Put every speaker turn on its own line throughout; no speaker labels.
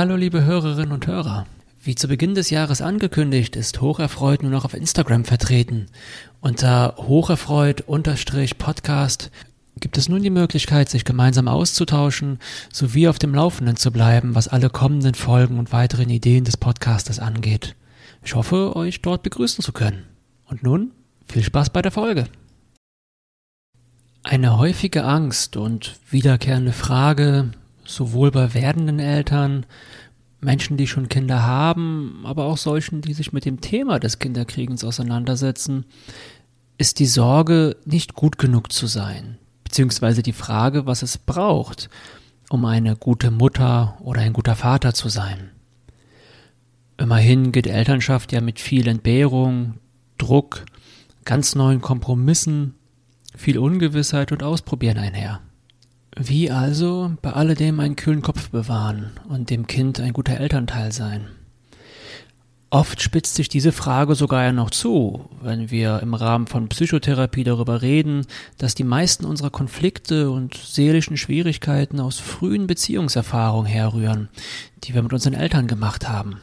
Hallo liebe Hörerinnen und Hörer. Wie zu Beginn des Jahres angekündigt, ist Hocherfreut nur noch auf Instagram vertreten. Unter Hocherfreut-Podcast gibt es nun die Möglichkeit, sich gemeinsam auszutauschen, sowie auf dem Laufenden zu bleiben, was alle kommenden Folgen und weiteren Ideen des Podcastes angeht. Ich hoffe, euch dort begrüßen zu können. Und nun viel Spaß bei der Folge. Eine häufige Angst und wiederkehrende Frage, sowohl bei werdenden Eltern, Menschen, die schon Kinder haben, aber auch solchen, die sich mit dem Thema des Kinderkriegens auseinandersetzen, ist die Sorge, nicht gut genug zu sein, beziehungsweise die Frage, was es braucht, um eine gute Mutter oder ein guter Vater zu sein. Immerhin geht Elternschaft ja mit viel Entbehrung, Druck, ganz neuen Kompromissen, viel Ungewissheit und Ausprobieren einher. Wie also bei alledem einen kühlen Kopf bewahren und dem Kind ein guter Elternteil sein? Oft spitzt sich diese Frage sogar ja noch zu, wenn wir im Rahmen von Psychotherapie darüber reden, dass die meisten unserer Konflikte und seelischen Schwierigkeiten aus frühen Beziehungserfahrungen herrühren, die wir mit unseren Eltern gemacht haben.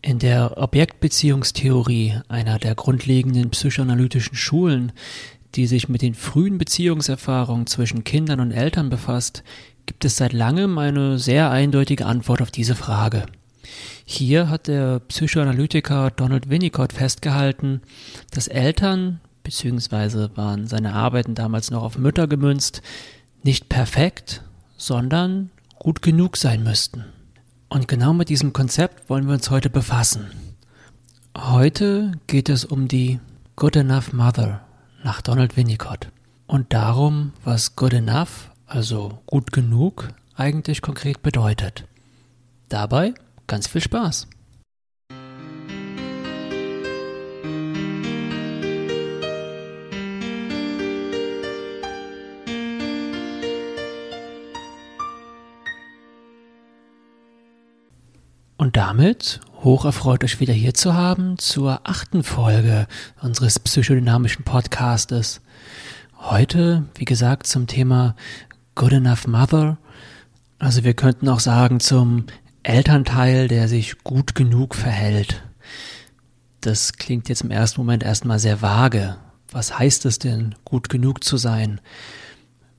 In der Objektbeziehungstheorie, einer der grundlegenden psychoanalytischen Schulen, die sich mit den frühen Beziehungserfahrungen zwischen Kindern und Eltern befasst, gibt es seit langem eine sehr eindeutige Antwort auf diese Frage. Hier hat der Psychoanalytiker Donald Winnicott festgehalten, dass Eltern, beziehungsweise waren seine Arbeiten damals noch auf Mütter gemünzt, nicht perfekt, sondern gut genug sein müssten. Und genau mit diesem Konzept wollen wir uns heute befassen. Heute geht es um die Good Enough Mother nach Donald Winnicott. Und darum, was good enough, also gut genug, eigentlich konkret bedeutet. Dabei ganz viel Spaß. Und damit hoch erfreut euch wieder hier zu haben zur achten Folge unseres psychodynamischen Podcastes. Heute, wie gesagt, zum Thema Good Enough Mother. Also wir könnten auch sagen zum Elternteil, der sich gut genug verhält. Das klingt jetzt im ersten Moment erstmal sehr vage. Was heißt es denn, gut genug zu sein?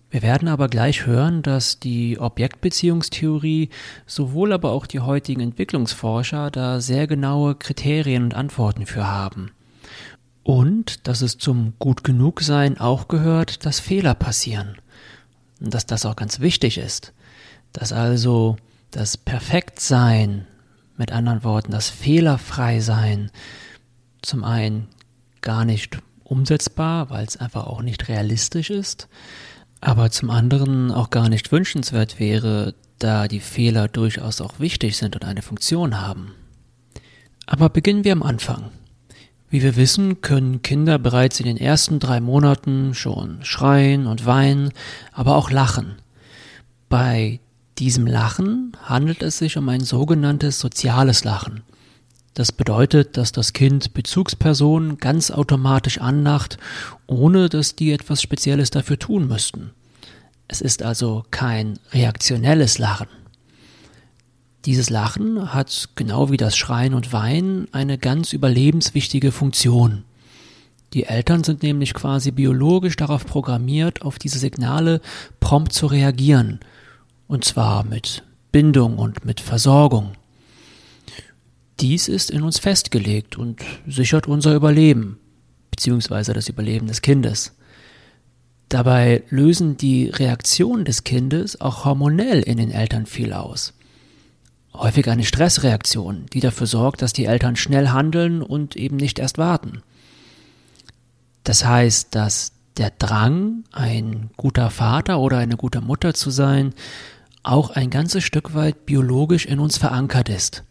Wir werden aber gleich hören, dass die Objektbeziehungstheorie sowohl aber auch die heutigen Entwicklungsforscher da sehr genaue Kriterien und Antworten für haben. Und dass es zum gut genug sein auch gehört, dass Fehler passieren. Und dass das auch ganz wichtig ist. Dass also das Perfektsein, mit anderen Worten, das Fehlerfrei-Sein, zum einen gar nicht umsetzbar, weil es einfach auch nicht realistisch ist, aber zum anderen auch gar nicht wünschenswert wäre, da die Fehler durchaus auch wichtig sind und eine Funktion haben. Aber beginnen wir am Anfang. Wie wir wissen, können Kinder bereits in den ersten drei Monaten schon schreien und weinen, aber auch lachen. Bei diesem Lachen handelt es sich um ein sogenanntes soziales Lachen. Das bedeutet, dass das Kind Bezugspersonen ganz automatisch anlacht, ohne dass die etwas Spezielles dafür tun müssten. Es ist also kein reaktionelles Lachen. Dieses Lachen hat, genau wie das Schreien und Weinen, eine ganz überlebenswichtige Funktion. Die Eltern sind nämlich quasi biologisch darauf programmiert, auf diese Signale prompt zu reagieren. Und zwar mit Bindung und mit Versorgung. Dies ist in uns festgelegt und sichert unser Überleben, beziehungsweise das Überleben des Kindes. Dabei lösen die Reaktionen des Kindes auch hormonell in den Eltern viel aus. Häufig eine Stressreaktion, die dafür sorgt, dass die Eltern schnell handeln und eben nicht erst warten. Das heißt, dass der Drang, ein guter Vater oder eine gute Mutter zu sein, auch ein ganzes Stück weit biologisch in uns verankert ist.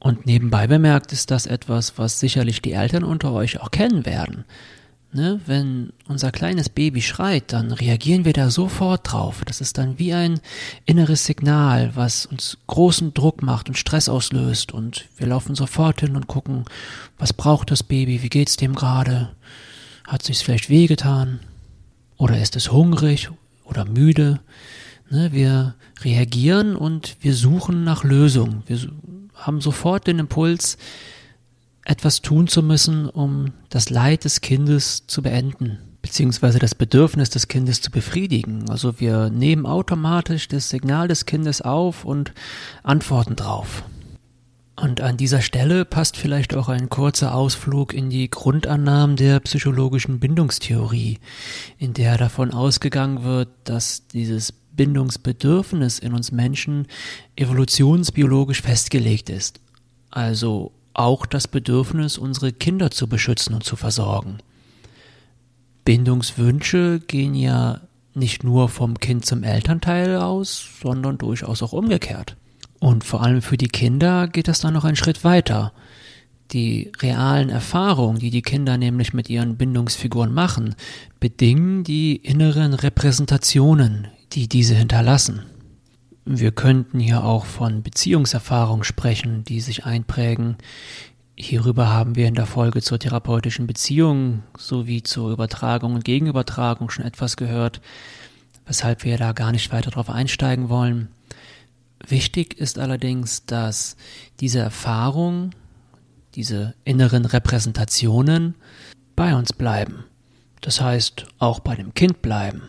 Und nebenbei bemerkt ist das etwas, was sicherlich die Eltern unter euch auch kennen werden. Ne, wenn unser kleines Baby schreit, dann reagieren wir da sofort drauf. Das ist dann wie ein inneres Signal, was uns großen Druck macht und Stress auslöst. Und wir laufen sofort hin und gucken, was braucht das Baby, wie geht's dem gerade? Hat sich's vielleicht wehgetan? Oder ist es hungrig oder müde? Ne, wir reagieren und wir suchen nach Lösungen. Wir haben sofort den Impuls, etwas tun zu müssen, um das Leid des Kindes zu beenden, beziehungsweise das Bedürfnis des Kindes zu befriedigen. Also wir nehmen automatisch das Signal des Kindes auf und antworten drauf. Und an dieser Stelle passt vielleicht auch ein kurzer Ausflug in die Grundannahmen der psychologischen Bindungstheorie, in der davon ausgegangen wird, dass dieses Bindungsbedürfnis in uns Menschen evolutionsbiologisch festgelegt ist. Also auch das Bedürfnis, unsere Kinder zu beschützen und zu versorgen. Bindungswünsche gehen ja nicht nur vom Kind zum Elternteil aus, sondern durchaus auch umgekehrt. Und vor allem für die Kinder geht das dann noch einen Schritt weiter. Die realen Erfahrungen, die die Kinder nämlich mit ihren Bindungsfiguren machen, bedingen die inneren Repräsentationen, die diese hinterlassen. Wir könnten hier auch von Beziehungserfahrungen sprechen, die sich einprägen. Hierüber haben wir in der Folge zur therapeutischen Beziehung sowie zur Übertragung und Gegenübertragung schon etwas gehört, weshalb wir da gar nicht weiter darauf einsteigen wollen. Wichtig ist allerdings, dass diese Erfahrung, diese inneren Repräsentationen bei uns bleiben. Das heißt, auch bei dem Kind bleiben.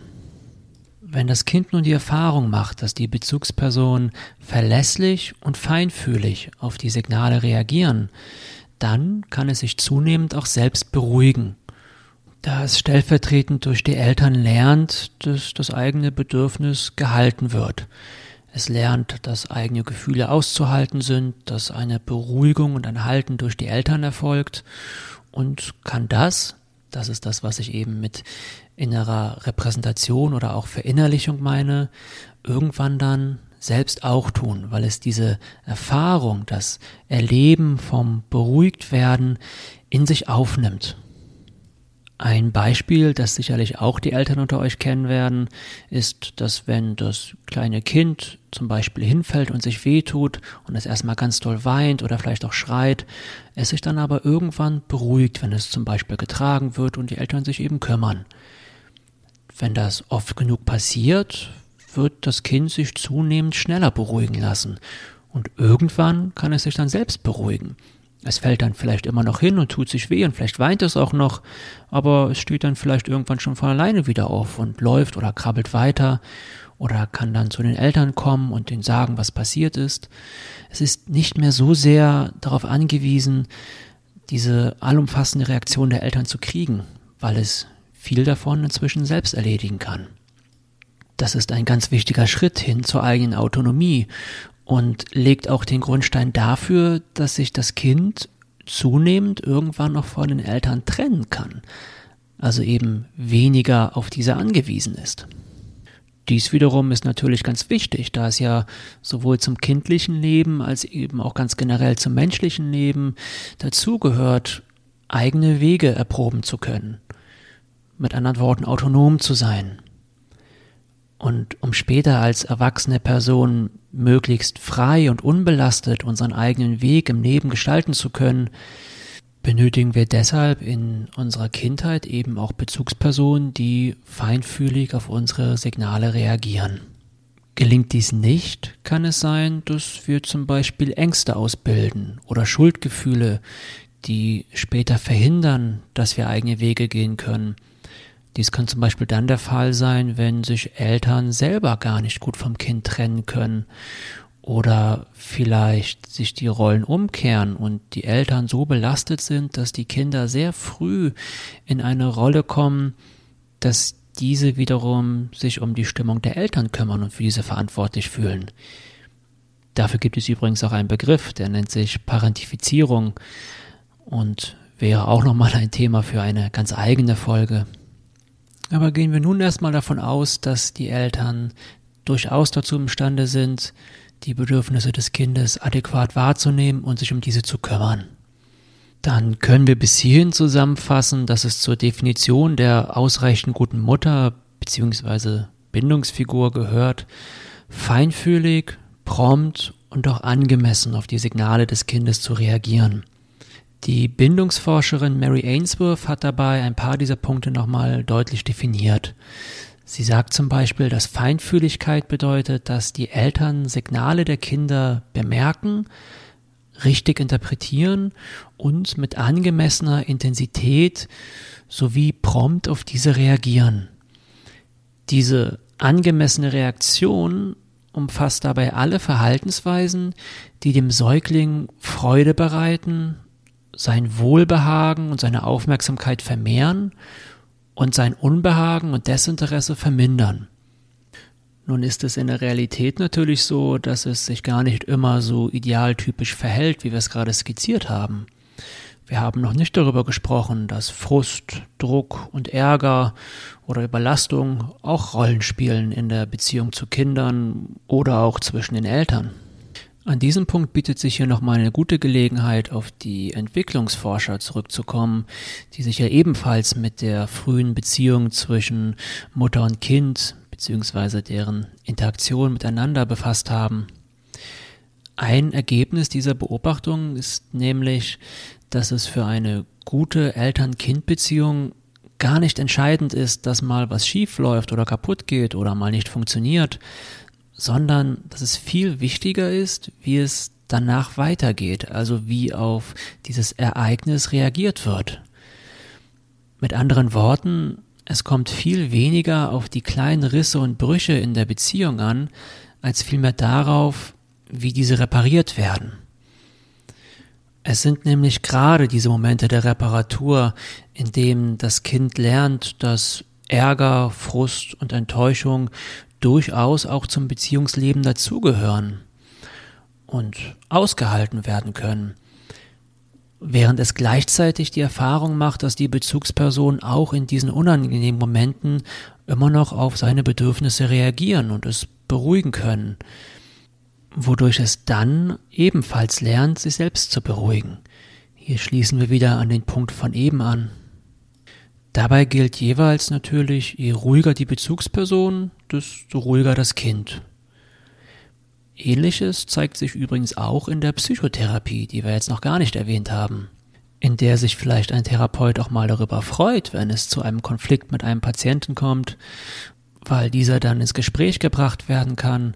Wenn das Kind nun die Erfahrung macht, dass die Bezugspersonen verlässlich und feinfühlig auf die Signale reagieren, dann kann es sich zunehmend auch selbst beruhigen, da es stellvertretend durch die Eltern lernt, dass das eigene Bedürfnis gehalten wird. Es lernt, dass eigene Gefühle auszuhalten sind, dass eine Beruhigung und ein Halten durch die Eltern erfolgt und kann das, das ist das, was ich eben mit innerer Repräsentation oder auch Verinnerlichung meine, irgendwann dann selbst auch tun, weil es diese Erfahrung, das Erleben vom Beruhigtwerden in sich aufnimmt. Ein Beispiel, das sicherlich auch die Eltern unter euch kennen werden, ist, dass wenn das kleine Kind zum Beispiel hinfällt und sich wehtut und es erstmal ganz doll weint oder vielleicht auch schreit, es sich dann aber irgendwann beruhigt, wenn es zum Beispiel getragen wird und die Eltern sich eben kümmern. Wenn das oft genug passiert, wird das Kind sich zunehmend schneller beruhigen lassen und irgendwann kann es sich dann selbst beruhigen. Es fällt dann vielleicht immer noch hin und tut sich weh und vielleicht weint es auch noch, aber es steht dann vielleicht irgendwann schon von alleine wieder auf und läuft oder krabbelt weiter oder kann dann zu den Eltern kommen und denen sagen, was passiert ist. Es ist nicht mehr so sehr darauf angewiesen, diese allumfassende Reaktion der Eltern zu kriegen, weil es viel davon inzwischen selbst erledigen kann. Das ist ein ganz wichtiger Schritt hin zur eigenen Autonomie und legt auch den Grundstein dafür, dass sich das Kind zunehmend irgendwann noch von den Eltern trennen kann, also eben weniger auf diese angewiesen ist. Dies wiederum ist natürlich ganz wichtig, da es ja sowohl zum kindlichen Leben als eben auch ganz generell zum menschlichen Leben dazugehört, eigene Wege erproben zu können. Mit anderen Worten, autonom zu sein. Und um später als erwachsene Person möglichst frei und unbelastet unseren eigenen Weg im Leben gestalten zu können, benötigen wir deshalb in unserer Kindheit eben auch Bezugspersonen, die feinfühlig auf unsere Signale reagieren. Gelingt dies nicht, kann es sein, dass wir zum Beispiel Ängste ausbilden oder Schuldgefühle, die später verhindern, dass wir eigene Wege gehen können dies kann zum Beispiel dann der Fall sein, wenn sich Eltern selber gar nicht gut vom Kind trennen können oder vielleicht sich die Rollen umkehren und die Eltern so belastet sind, dass die Kinder sehr früh in eine Rolle kommen, dass diese wiederum sich um die Stimmung der Eltern kümmern und für diese verantwortlich fühlen. Dafür gibt es übrigens auch einen Begriff, der nennt sich Parentifizierung und wäre auch nochmal ein Thema für eine ganz eigene Folge. Aber gehen wir nun erstmal davon aus, dass die Eltern durchaus dazu imstande sind, die Bedürfnisse des Kindes adäquat wahrzunehmen und sich um diese zu kümmern. Dann können wir bis hierhin zusammenfassen, dass es zur Definition der ausreichend guten Mutter bzw. Bindungsfigur gehört, feinfühlig, prompt und auch angemessen auf die Signale des Kindes zu reagieren. Die Bindungsforscherin Mary Ainsworth hat dabei ein paar dieser Punkte nochmal deutlich definiert. Sie sagt zum Beispiel, dass Feinfühligkeit bedeutet, dass die Eltern Signale der Kinder bemerken, richtig interpretieren und mit angemessener Intensität sowie prompt auf diese reagieren. Diese angemessene Reaktion umfasst dabei alle Verhaltensweisen, die dem Säugling Freude bereiten, sein Wohlbehagen und seine Aufmerksamkeit vermehren und sein Unbehagen und Desinteresse vermindern. Nun ist es in der Realität natürlich so, dass es sich gar nicht immer so idealtypisch verhält, wie wir es gerade skizziert haben. Wir haben noch nicht darüber gesprochen, dass Frust, Druck und Ärger oder Überlastung auch Rollen spielen in der Beziehung zu Kindern oder auch zwischen den Eltern. An diesem Punkt bietet sich hier nochmal eine gute Gelegenheit, auf die Entwicklungsforscher zurückzukommen, die sich ja ebenfalls mit der frühen Beziehung zwischen Mutter und Kind beziehungsweise deren Interaktion miteinander befasst haben. Ein Ergebnis dieser Beobachtung ist nämlich, dass es für eine gute Eltern-Kind-Beziehung gar nicht entscheidend ist, dass mal was schief läuft oder kaputt geht oder mal nicht funktioniert, sondern dass es viel wichtiger ist, wie es danach weitergeht, also wie auf dieses Ereignis reagiert wird. Mit anderen Worten, es kommt viel weniger auf die kleinen Risse und Brüche in der Beziehung an, als vielmehr darauf, wie diese repariert werden. Es sind nämlich gerade diese Momente der Reparatur, in denen das Kind lernt, dass Ärger, Frust und Enttäuschung durchaus auch zum Beziehungsleben dazugehören und ausgehalten werden können während es gleichzeitig die Erfahrung macht, dass die Bezugsperson auch in diesen unangenehmen Momenten immer noch auf seine Bedürfnisse reagieren und es beruhigen können, wodurch es dann ebenfalls lernt, sich selbst zu beruhigen. Hier schließen wir wieder an den Punkt von eben an. Dabei gilt jeweils natürlich, je ruhiger die Bezugsperson, desto ruhiger das Kind. Ähnliches zeigt sich übrigens auch in der Psychotherapie, die wir jetzt noch gar nicht erwähnt haben, in der sich vielleicht ein Therapeut auch mal darüber freut, wenn es zu einem Konflikt mit einem Patienten kommt, weil dieser dann ins Gespräch gebracht werden kann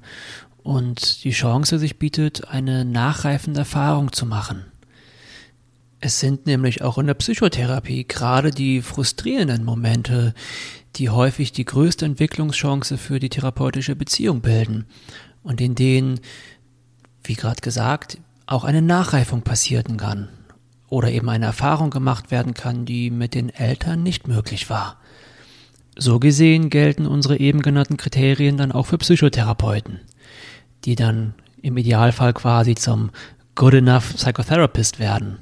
und die Chance sich bietet, eine nachreifende Erfahrung zu machen. Es sind nämlich auch in der Psychotherapie gerade die frustrierenden Momente, die häufig die größte Entwicklungschance für die therapeutische Beziehung bilden und in denen, wie gerade gesagt, auch eine Nachreifung passieren kann oder eben eine Erfahrung gemacht werden kann, die mit den Eltern nicht möglich war. So gesehen gelten unsere eben genannten Kriterien dann auch für Psychotherapeuten, die dann im Idealfall quasi zum Good Enough Psychotherapist werden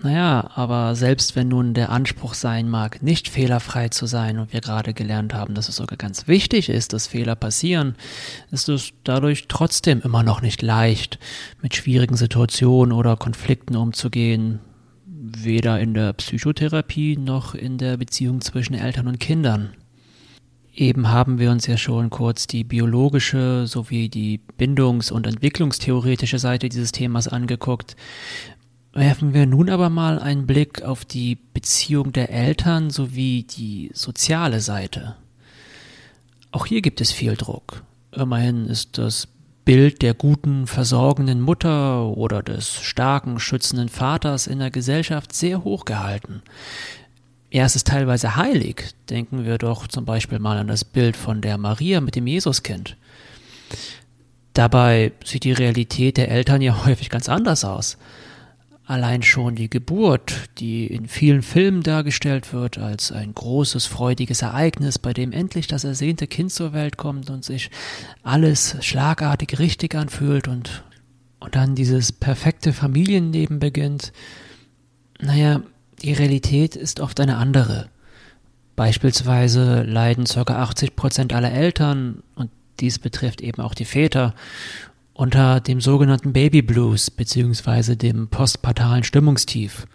naja, aber selbst wenn nun der Anspruch sein mag, nicht fehlerfrei zu sein und wir gerade gelernt haben, dass es sogar ganz wichtig ist, dass Fehler passieren, ist es dadurch trotzdem immer noch nicht leicht, mit schwierigen Situationen oder Konflikten umzugehen, weder in der Psychotherapie noch in der Beziehung zwischen Eltern und Kindern. Eben haben wir uns ja schon kurz die biologische sowie die bindungs- und entwicklungstheoretische Seite dieses Themas angeguckt. Werfen wir nun aber mal einen Blick auf die Beziehung der Eltern sowie die soziale Seite. Auch hier gibt es viel Druck. Immerhin ist das Bild der guten, versorgenden Mutter oder des starken, schützenden Vaters in der Gesellschaft sehr hoch gehalten. Er ist es teilweise heilig. Denken wir doch zum Beispiel mal an das Bild von der Maria mit dem Jesuskind. Dabei sieht die Realität der Eltern ja häufig ganz anders aus. Allein schon die Geburt, die in vielen Filmen dargestellt wird als ein großes, freudiges Ereignis, bei dem endlich das ersehnte Kind zur Welt kommt und sich alles schlagartig richtig anfühlt und, und dann dieses perfekte Familienleben beginnt. Naja, die Realität ist oft eine andere. Beispielsweise leiden ca. 80 Prozent aller Eltern, und dies betrifft eben auch die Väter, unter dem sogenannten Baby Blues bzw. dem postpartalen Stimmungstief.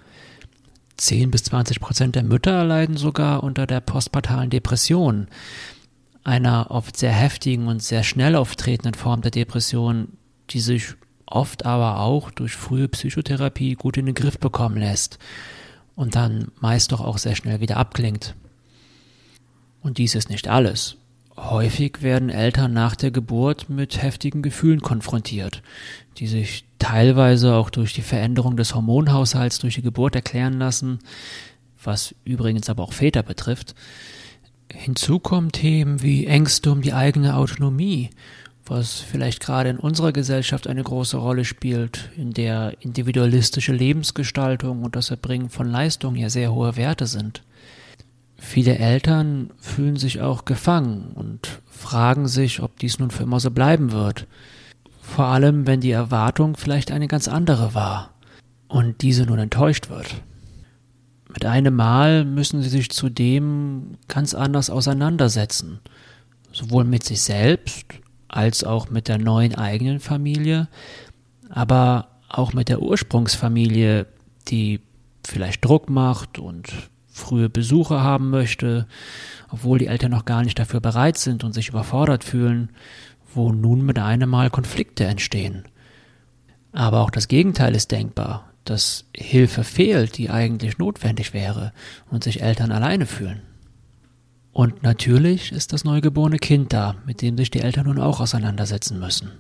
10 bis 20 Prozent der Mütter leiden sogar unter der postpartalen Depression, einer oft sehr heftigen und sehr schnell auftretenden Form der Depression, die sich oft aber auch durch frühe Psychotherapie gut in den Griff bekommen lässt und dann meist doch auch sehr schnell wieder abklingt. Und dies ist nicht alles. Häufig werden Eltern nach der Geburt mit heftigen Gefühlen konfrontiert, die sich teilweise auch durch die Veränderung des Hormonhaushalts durch die Geburt erklären lassen, was übrigens aber auch Väter betrifft. Hinzu kommen Themen wie Ängste um die eigene Autonomie, was vielleicht gerade in unserer Gesellschaft eine große Rolle spielt, in der individualistische Lebensgestaltung und das Erbringen von Leistungen ja sehr hohe Werte sind. Viele Eltern fühlen sich auch gefangen und fragen sich, ob dies nun für immer so bleiben wird. Vor allem, wenn die Erwartung vielleicht eine ganz andere war und diese nun enttäuscht wird. Mit einem Mal müssen sie sich zudem ganz anders auseinandersetzen, sowohl mit sich selbst als auch mit der neuen eigenen Familie, aber auch mit der Ursprungsfamilie, die vielleicht Druck macht und frühe Besuche haben möchte, obwohl die Eltern noch gar nicht dafür bereit sind und sich überfordert fühlen, wo nun mit einem Mal Konflikte entstehen. Aber auch das Gegenteil ist denkbar, dass Hilfe fehlt, die eigentlich notwendig wäre und sich Eltern alleine fühlen. Und natürlich ist das neugeborene Kind da, mit dem sich die Eltern nun auch auseinandersetzen müssen.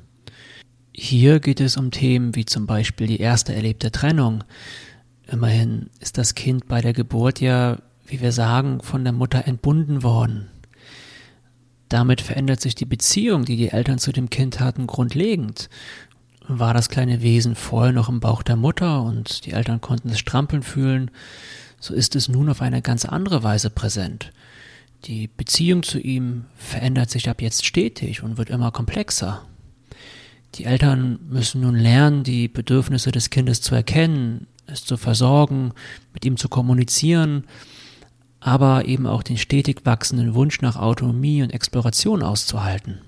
Hier geht es um Themen wie zum Beispiel die erste erlebte Trennung. Immerhin ist das Kind bei der Geburt ja, wie wir sagen, von der Mutter entbunden worden. Damit verändert sich die Beziehung, die die Eltern zu dem Kind hatten, grundlegend. War das kleine Wesen vorher noch im Bauch der Mutter und die Eltern konnten es strampeln fühlen, so ist es nun auf eine ganz andere Weise präsent. Die Beziehung zu ihm verändert sich ab jetzt stetig und wird immer komplexer. Die Eltern müssen nun lernen, die Bedürfnisse des Kindes zu erkennen, es zu versorgen, mit ihm zu kommunizieren, aber eben auch den stetig wachsenden Wunsch nach Autonomie und Exploration auszuhalten.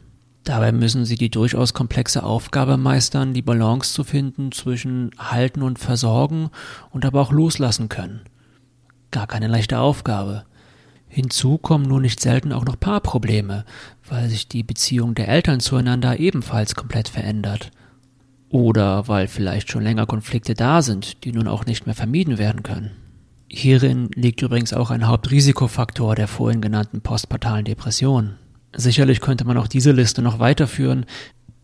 Dabei müssen sie die durchaus komplexe Aufgabe meistern, die Balance zu finden zwischen halten und versorgen und aber auch loslassen können. Gar keine leichte Aufgabe. Hinzu kommen nur nicht selten auch noch Paarprobleme, weil sich die Beziehung der Eltern zueinander ebenfalls komplett verändert. Oder weil vielleicht schon länger Konflikte da sind, die nun auch nicht mehr vermieden werden können. Hierin liegt übrigens auch ein Hauptrisikofaktor der vorhin genannten postpartalen Depression. Sicherlich könnte man auch diese Liste noch weiterführen.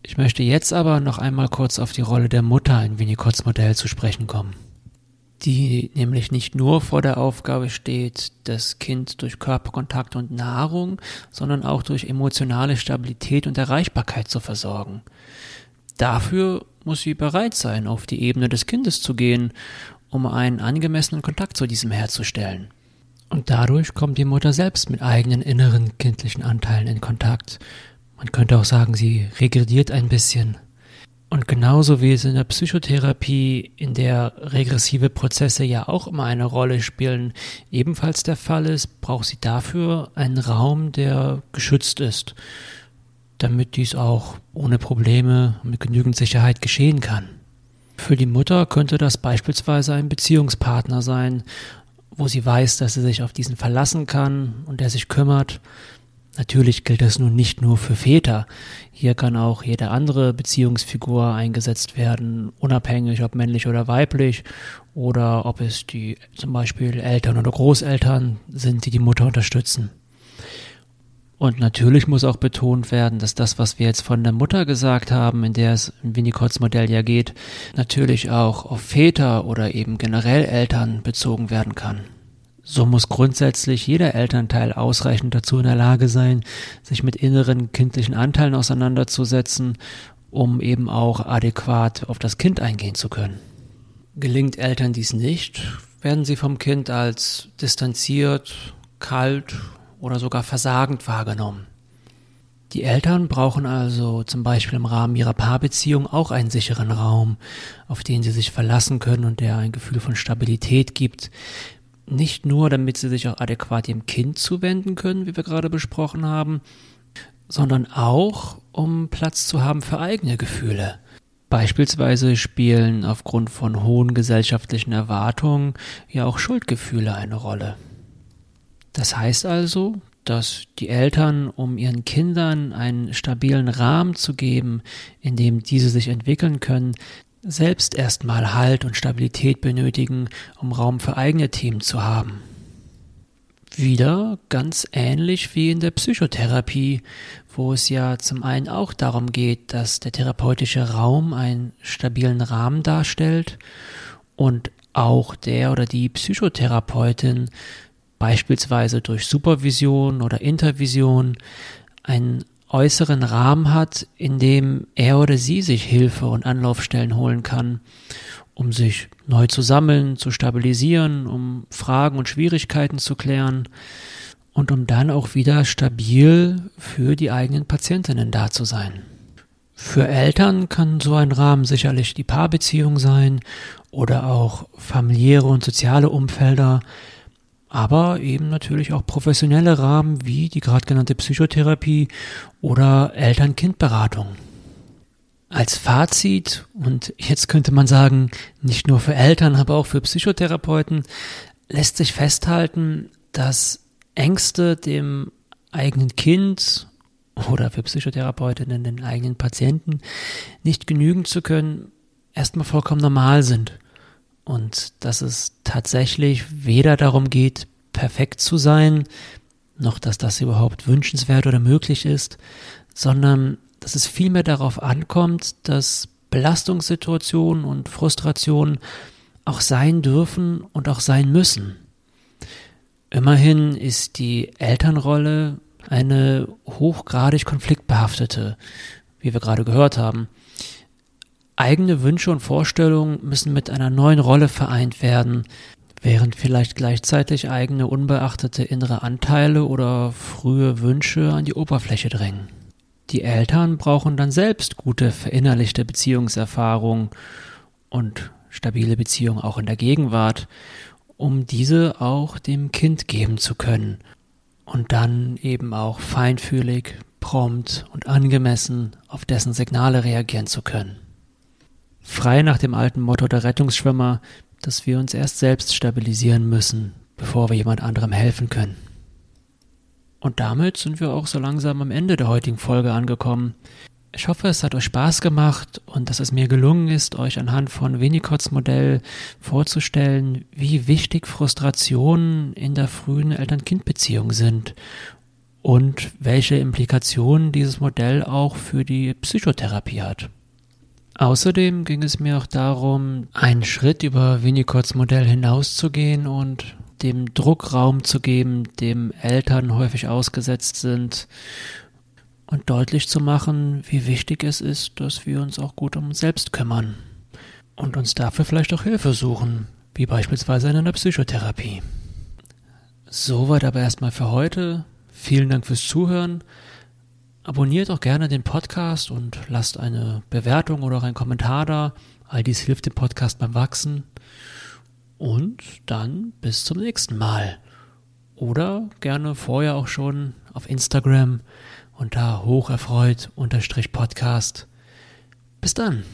Ich möchte jetzt aber noch einmal kurz auf die Rolle der Mutter in Winnicotts Modell zu sprechen kommen die nämlich nicht nur vor der Aufgabe steht, das Kind durch Körperkontakt und Nahrung, sondern auch durch emotionale Stabilität und Erreichbarkeit zu versorgen. Dafür muss sie bereit sein, auf die Ebene des Kindes zu gehen, um einen angemessenen Kontakt zu diesem herzustellen. Und dadurch kommt die Mutter selbst mit eigenen inneren kindlichen Anteilen in Kontakt. Man könnte auch sagen, sie regrediert ein bisschen. Und genauso wie es in der Psychotherapie, in der regressive Prozesse ja auch immer eine Rolle spielen, ebenfalls der Fall ist, braucht sie dafür einen Raum, der geschützt ist, damit dies auch ohne Probleme und mit genügend Sicherheit geschehen kann. Für die Mutter könnte das beispielsweise ein Beziehungspartner sein, wo sie weiß, dass sie sich auf diesen verlassen kann und der sich kümmert, Natürlich gilt das nun nicht nur für Väter. Hier kann auch jede andere Beziehungsfigur eingesetzt werden, unabhängig ob männlich oder weiblich oder ob es die zum Beispiel Eltern oder Großeltern sind, die die Mutter unterstützen. Und natürlich muss auch betont werden, dass das, was wir jetzt von der Mutter gesagt haben, in der es im Winnicotts Modell ja geht, natürlich auch auf Väter oder eben generell Eltern bezogen werden kann. So muss grundsätzlich jeder Elternteil ausreichend dazu in der Lage sein, sich mit inneren kindlichen Anteilen auseinanderzusetzen, um eben auch adäquat auf das Kind eingehen zu können. Gelingt Eltern dies nicht, werden sie vom Kind als distanziert, kalt oder sogar versagend wahrgenommen. Die Eltern brauchen also zum Beispiel im Rahmen ihrer Paarbeziehung auch einen sicheren Raum, auf den sie sich verlassen können und der ein Gefühl von Stabilität gibt, nicht nur, damit sie sich auch adäquat dem Kind zuwenden können, wie wir gerade besprochen haben, sondern auch, um Platz zu haben für eigene Gefühle. Beispielsweise spielen aufgrund von hohen gesellschaftlichen Erwartungen ja auch Schuldgefühle eine Rolle. Das heißt also, dass die Eltern, um ihren Kindern einen stabilen Rahmen zu geben, in dem diese sich entwickeln können, selbst erstmal Halt und Stabilität benötigen, um Raum für eigene Themen zu haben. wieder ganz ähnlich wie in der Psychotherapie, wo es ja zum einen auch darum geht, dass der therapeutische Raum einen stabilen Rahmen darstellt und auch der oder die Psychotherapeutin beispielsweise durch Supervision oder Intervision einen äußeren Rahmen hat, in dem er oder sie sich Hilfe und Anlaufstellen holen kann, um sich neu zu sammeln, zu stabilisieren, um Fragen und Schwierigkeiten zu klären und um dann auch wieder stabil für die eigenen Patientinnen da zu sein. Für Eltern kann so ein Rahmen sicherlich die Paarbeziehung sein oder auch familiäre und soziale Umfelder, aber eben natürlich auch professionelle Rahmen wie die gerade genannte Psychotherapie oder Eltern-Kind-Beratung. Als Fazit, und jetzt könnte man sagen, nicht nur für Eltern, aber auch für Psychotherapeuten, lässt sich festhalten, dass Ängste dem eigenen Kind oder für Psychotherapeutinnen den eigenen Patienten nicht genügen zu können, erstmal vollkommen normal sind. Und dass es tatsächlich weder darum geht, perfekt zu sein, noch dass das überhaupt wünschenswert oder möglich ist, sondern dass es vielmehr darauf ankommt, dass Belastungssituationen und Frustrationen auch sein dürfen und auch sein müssen. Immerhin ist die Elternrolle eine hochgradig konfliktbehaftete, wie wir gerade gehört haben. Eigene Wünsche und Vorstellungen müssen mit einer neuen Rolle vereint werden, während vielleicht gleichzeitig eigene unbeachtete innere Anteile oder frühe Wünsche an die Oberfläche drängen. Die Eltern brauchen dann selbst gute verinnerlichte Beziehungserfahrung und stabile Beziehung auch in der Gegenwart, um diese auch dem Kind geben zu können und dann eben auch feinfühlig, prompt und angemessen auf dessen Signale reagieren zu können. Frei nach dem alten Motto der Rettungsschwimmer, dass wir uns erst selbst stabilisieren müssen, bevor wir jemand anderem helfen können. Und damit sind wir auch so langsam am Ende der heutigen Folge angekommen. Ich hoffe, es hat euch Spaß gemacht und dass es mir gelungen ist, euch anhand von Winnicotts Modell vorzustellen, wie wichtig Frustrationen in der frühen Eltern-Kind-Beziehung sind und welche Implikationen dieses Modell auch für die Psychotherapie hat. Außerdem ging es mir auch darum, einen Schritt über Winnicotts Modell hinauszugehen und dem Druckraum zu geben, dem Eltern häufig ausgesetzt sind und deutlich zu machen, wie wichtig es ist, dass wir uns auch gut um uns selbst kümmern und uns dafür vielleicht auch Hilfe suchen, wie beispielsweise in einer Psychotherapie. Soweit aber erstmal für heute. Vielen Dank fürs Zuhören. Abonniert auch gerne den Podcast und lasst eine Bewertung oder auch einen Kommentar da. All dies hilft dem Podcast beim Wachsen. Und dann bis zum nächsten Mal. Oder gerne vorher auch schon auf Instagram unter hocherfreut unterstrich Podcast. Bis dann.